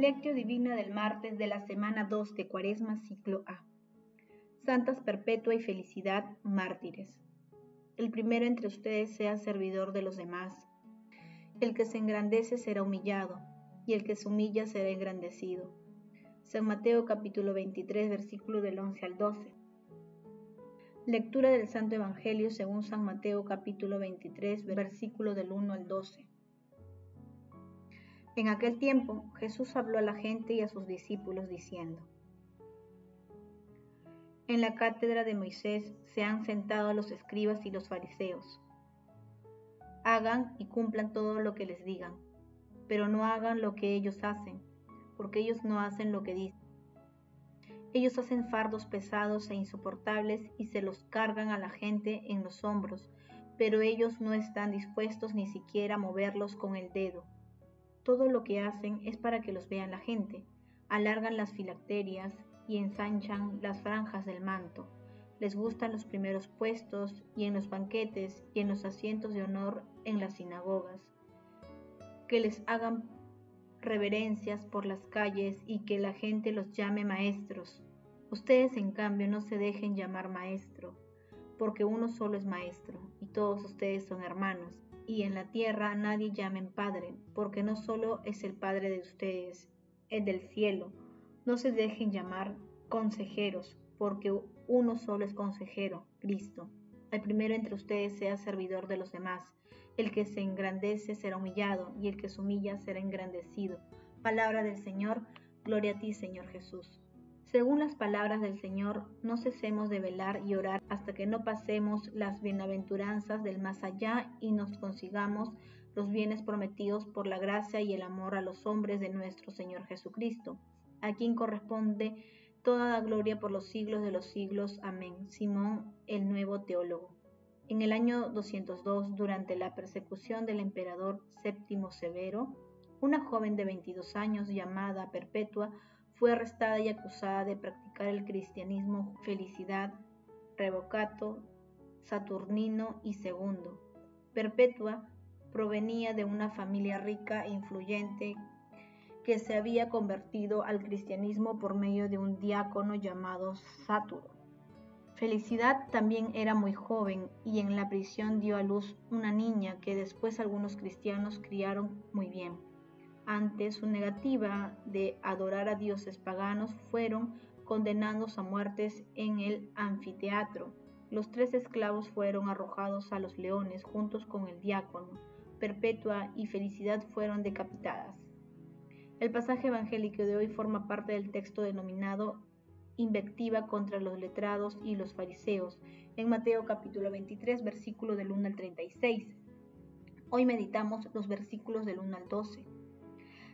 Lectio Divina del martes de la semana 2 de Cuaresma, ciclo A. Santas Perpetua y Felicidad, mártires. El primero entre ustedes sea servidor de los demás. El que se engrandece será humillado, y el que se humilla será engrandecido. San Mateo capítulo 23, versículo del 11 al 12. Lectura del Santo Evangelio según San Mateo capítulo 23, versículo del 1 al 12. En aquel tiempo Jesús habló a la gente y a sus discípulos diciendo, En la cátedra de Moisés se han sentado los escribas y los fariseos. Hagan y cumplan todo lo que les digan, pero no hagan lo que ellos hacen, porque ellos no hacen lo que dicen. Ellos hacen fardos pesados e insoportables y se los cargan a la gente en los hombros, pero ellos no están dispuestos ni siquiera a moverlos con el dedo todo lo que hacen es para que los vean la gente. Alargan las filacterias y ensanchan las franjas del manto. Les gustan los primeros puestos y en los banquetes y en los asientos de honor en las sinagogas. Que les hagan reverencias por las calles y que la gente los llame maestros. Ustedes en cambio no se dejen llamar maestro, porque uno solo es maestro y todos ustedes son hermanos y en la tierra nadie llamen Padre, porque no solo es el Padre de ustedes, es del cielo. No se dejen llamar consejeros, porque uno solo es consejero, Cristo. El primero entre ustedes sea servidor de los demás. El que se engrandece será humillado, y el que se humilla será engrandecido. Palabra del Señor, gloria a ti, Señor Jesús. Según las palabras del Señor, no cesemos de velar y orar hasta que no pasemos las bienaventuranzas del más allá y nos consigamos los bienes prometidos por la gracia y el amor a los hombres de nuestro Señor Jesucristo, a quien corresponde toda la gloria por los siglos de los siglos. Amén. Simón, el nuevo teólogo. En el año 202, durante la persecución del emperador Séptimo Severo, una joven de 22 años llamada Perpetua fue arrestada y acusada de practicar el cristianismo Felicidad, Revocato, Saturnino y Segundo. Perpetua provenía de una familia rica e influyente que se había convertido al cristianismo por medio de un diácono llamado Saturno. Felicidad también era muy joven y en la prisión dio a luz una niña que después algunos cristianos criaron muy bien ante su negativa de adorar a dioses paganos, fueron condenados a muertes en el anfiteatro. Los tres esclavos fueron arrojados a los leones juntos con el diácono. Perpetua y Felicidad fueron decapitadas. El pasaje evangélico de hoy forma parte del texto denominado Invectiva contra los letrados y los fariseos, en Mateo capítulo 23, versículo del 1 al 36. Hoy meditamos los versículos del 1 al 12.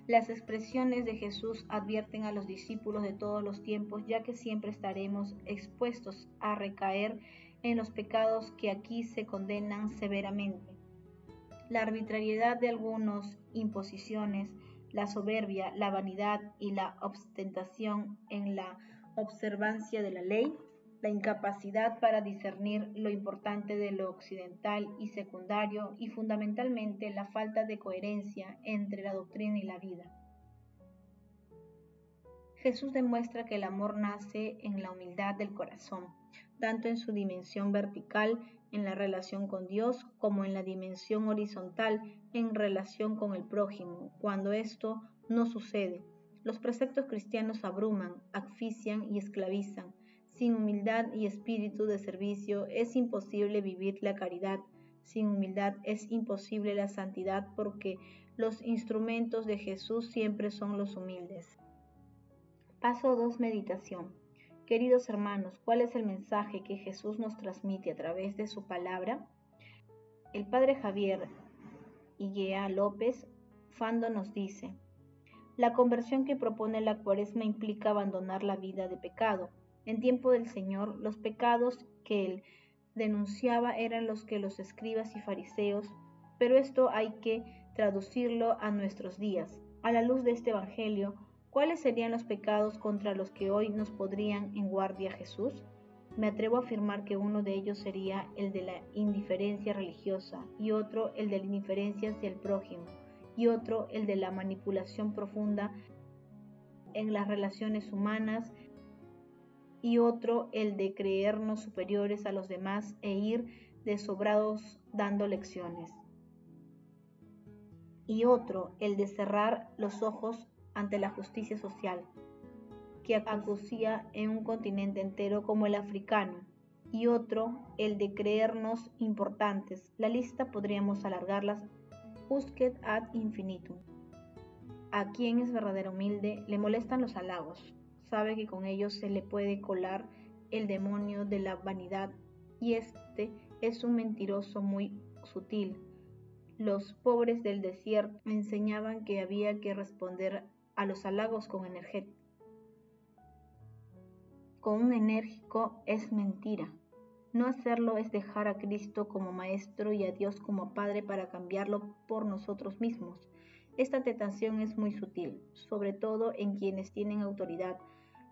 Las expresiones de Jesús advierten a los discípulos de todos los tiempos, ya que siempre estaremos expuestos a recaer en los pecados que aquí se condenan severamente. La arbitrariedad de algunas imposiciones, la soberbia, la vanidad y la ostentación en la observancia de la ley la incapacidad para discernir lo importante de lo occidental y secundario y fundamentalmente la falta de coherencia entre la doctrina y la vida. Jesús demuestra que el amor nace en la humildad del corazón, tanto en su dimensión vertical en la relación con Dios como en la dimensión horizontal en relación con el prójimo. Cuando esto no sucede, los preceptos cristianos abruman, asfixian y esclavizan, sin humildad y espíritu de servicio es imposible vivir la caridad. Sin humildad es imposible la santidad porque los instrumentos de Jesús siempre son los humildes. Paso 2. Meditación. Queridos hermanos, ¿cuál es el mensaje que Jesús nos transmite a través de su palabra? El Padre Javier Iguea López Fando nos dice, la conversión que propone la cuaresma implica abandonar la vida de pecado, en tiempo del Señor, los pecados que él denunciaba eran los que los escribas y fariseos, pero esto hay que traducirlo a nuestros días. A la luz de este Evangelio, ¿cuáles serían los pecados contra los que hoy nos podrían en guardia Jesús? Me atrevo a afirmar que uno de ellos sería el de la indiferencia religiosa y otro el de la indiferencia hacia el prójimo y otro el de la manipulación profunda en las relaciones humanas y otro el de creernos superiores a los demás e ir desobrados dando lecciones. Y otro el de cerrar los ojos ante la justicia social, que acusía en un continente entero como el africano, y otro el de creernos importantes. La lista podríamos alargarlas usquet ad infinitum. A quien es verdadero humilde le molestan los halagos, sabe que con ellos se le puede colar el demonio de la vanidad y este es un mentiroso muy sutil. Los pobres del desierto enseñaban que había que responder a los halagos con energía. Con un enérgico es mentira. No hacerlo es dejar a Cristo como Maestro y a Dios como Padre para cambiarlo por nosotros mismos. Esta tentación es muy sutil, sobre todo en quienes tienen autoridad,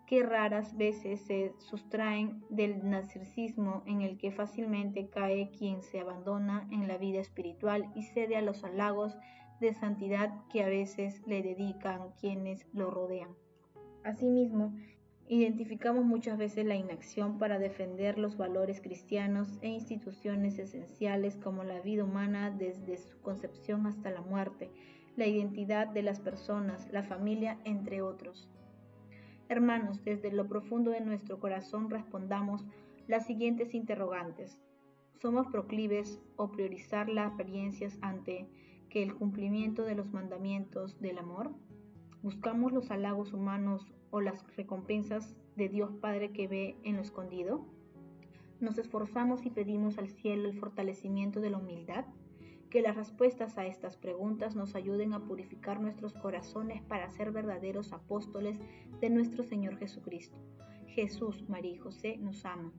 que raras veces se sustraen del narcisismo en el que fácilmente cae quien se abandona en la vida espiritual y cede a los halagos de santidad que a veces le dedican quienes lo rodean. Asimismo, identificamos muchas veces la inacción para defender los valores cristianos e instituciones esenciales como la vida humana desde su concepción hasta la muerte, la identidad de las personas, la familia, entre otros. Hermanos, desde lo profundo de nuestro corazón respondamos las siguientes interrogantes. ¿Somos proclives o priorizar las apariencias ante que el cumplimiento de los mandamientos del amor? ¿Buscamos los halagos humanos o las recompensas de Dios Padre que ve en lo escondido? ¿Nos esforzamos y pedimos al cielo el fortalecimiento de la humildad? Que las respuestas a estas preguntas nos ayuden a purificar nuestros corazones para ser verdaderos apóstoles de nuestro Señor Jesucristo. Jesús, María y José nos aman.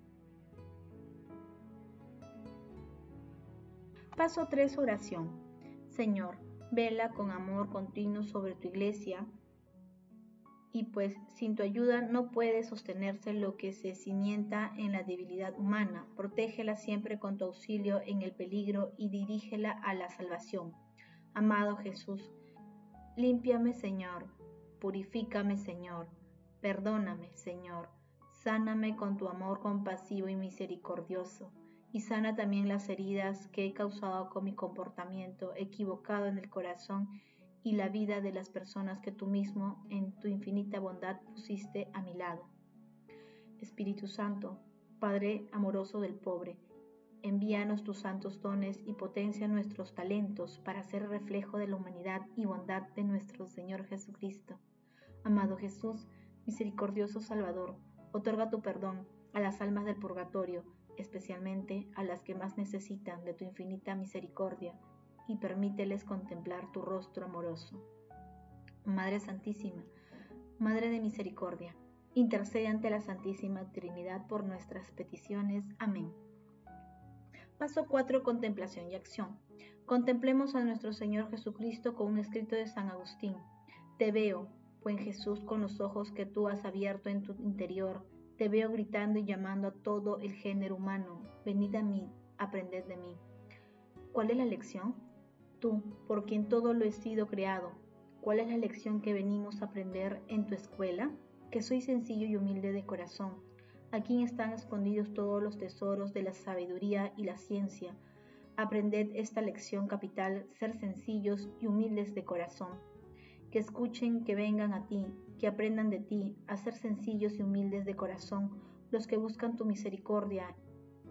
Paso 3. Oración. Señor, vela con amor continuo sobre tu iglesia y pues sin tu ayuda no puede sostenerse lo que se cimienta en la debilidad humana. Protégela siempre con tu auxilio en el peligro y dirígela a la salvación. Amado Jesús, límpiame Señor, purifícame Señor, perdóname Señor, sáname con tu amor compasivo y misericordioso, y sana también las heridas que he causado con mi comportamiento equivocado en el corazón y la vida de las personas que tú mismo en tu infinita bondad pusiste a mi lado. Espíritu Santo, Padre amoroso del pobre, envíanos tus santos dones y potencia nuestros talentos para ser reflejo de la humanidad y bondad de nuestro Señor Jesucristo. Amado Jesús, misericordioso Salvador, otorga tu perdón a las almas del purgatorio, especialmente a las que más necesitan de tu infinita misericordia y permíteles contemplar tu rostro amoroso. Madre Santísima, Madre de Misericordia, intercede ante la Santísima Trinidad por nuestras peticiones. Amén. Paso 4. Contemplación y acción. Contemplemos a nuestro Señor Jesucristo con un escrito de San Agustín. Te veo, buen Jesús, con los ojos que tú has abierto en tu interior. Te veo gritando y llamando a todo el género humano. Venid a mí, aprended de mí. ¿Cuál es la lección? Tú, por quien todo lo he sido creado, ¿cuál es la lección que venimos a aprender en tu escuela? Que soy sencillo y humilde de corazón. Aquí están escondidos todos los tesoros de la sabiduría y la ciencia. Aprended esta lección capital, ser sencillos y humildes de corazón. Que escuchen, que vengan a ti, que aprendan de ti, a ser sencillos y humildes de corazón, los que buscan tu misericordia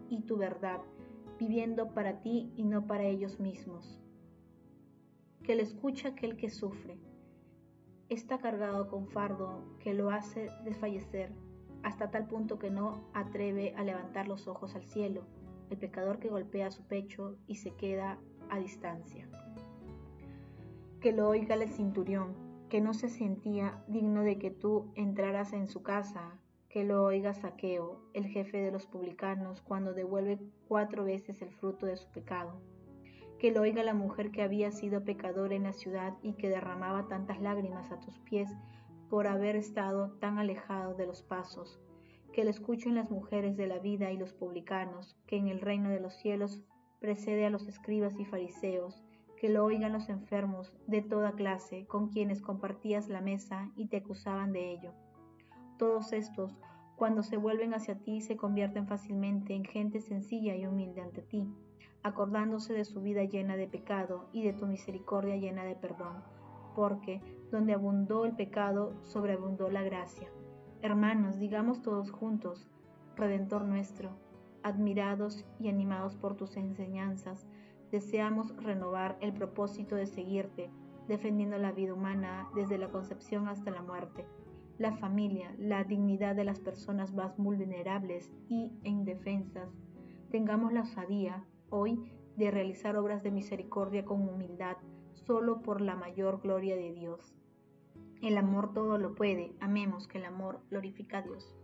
y tu verdad, viviendo para ti y no para ellos mismos que le escucha aquel que sufre. Está cargado con fardo que lo hace desfallecer hasta tal punto que no atreve a levantar los ojos al cielo, el pecador que golpea su pecho y se queda a distancia. Que lo oiga el cinturión, que no se sentía digno de que tú entraras en su casa, que lo oiga Saqueo, el jefe de los publicanos, cuando devuelve cuatro veces el fruto de su pecado que lo oiga la mujer que había sido pecadora en la ciudad y que derramaba tantas lágrimas a tus pies por haber estado tan alejado de los pasos, que lo escuchen las mujeres de la vida y los publicanos, que en el reino de los cielos precede a los escribas y fariseos, que lo oigan los enfermos de toda clase con quienes compartías la mesa y te acusaban de ello. Todos estos, cuando se vuelven hacia ti, se convierten fácilmente en gente sencilla y humilde ante ti, acordándose de su vida llena de pecado y de tu misericordia llena de perdón, porque donde abundó el pecado, sobreabundó la gracia. Hermanos, digamos todos juntos, Redentor nuestro, admirados y animados por tus enseñanzas, deseamos renovar el propósito de seguirte, defendiendo la vida humana desde la concepción hasta la muerte la familia, la dignidad de las personas más vulnerables y indefensas. Tengamos la osadía hoy de realizar obras de misericordia con humildad, solo por la mayor gloria de Dios. El amor todo lo puede, amemos que el amor glorifica a Dios.